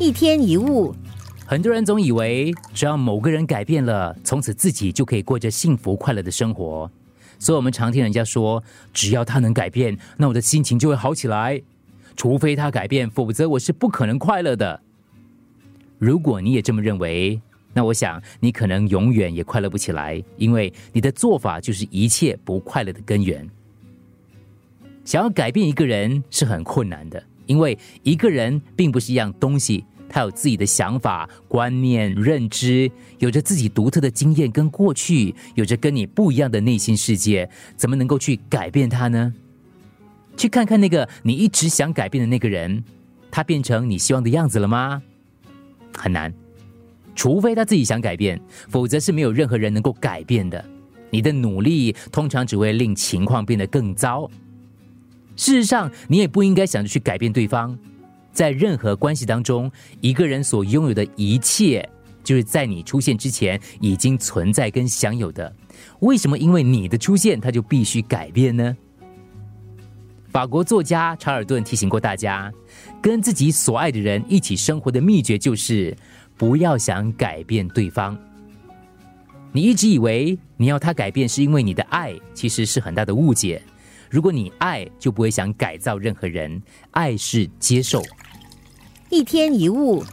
一天一物，很多人总以为只要某个人改变了，从此自己就可以过着幸福快乐的生活。所以我们常听人家说，只要他能改变，那我的心情就会好起来。除非他改变，否则我是不可能快乐的。如果你也这么认为，那我想你可能永远也快乐不起来，因为你的做法就是一切不快乐的根源。想要改变一个人是很困难的。因为一个人并不是一样东西，他有自己的想法、观念、认知，有着自己独特的经验跟过去，有着跟你不一样的内心世界，怎么能够去改变他呢？去看看那个你一直想改变的那个人，他变成你希望的样子了吗？很难，除非他自己想改变，否则是没有任何人能够改变的。你的努力通常只会令情况变得更糟。事实上，你也不应该想着去改变对方。在任何关系当中，一个人所拥有的一切，就是在你出现之前已经存在跟享有的。为什么因为你的出现，他就必须改变呢？法国作家查尔顿提醒过大家，跟自己所爱的人一起生活的秘诀就是不要想改变对方。你一直以为你要他改变是因为你的爱，其实是很大的误解。如果你爱，就不会想改造任何人。爱是接受。一天一物，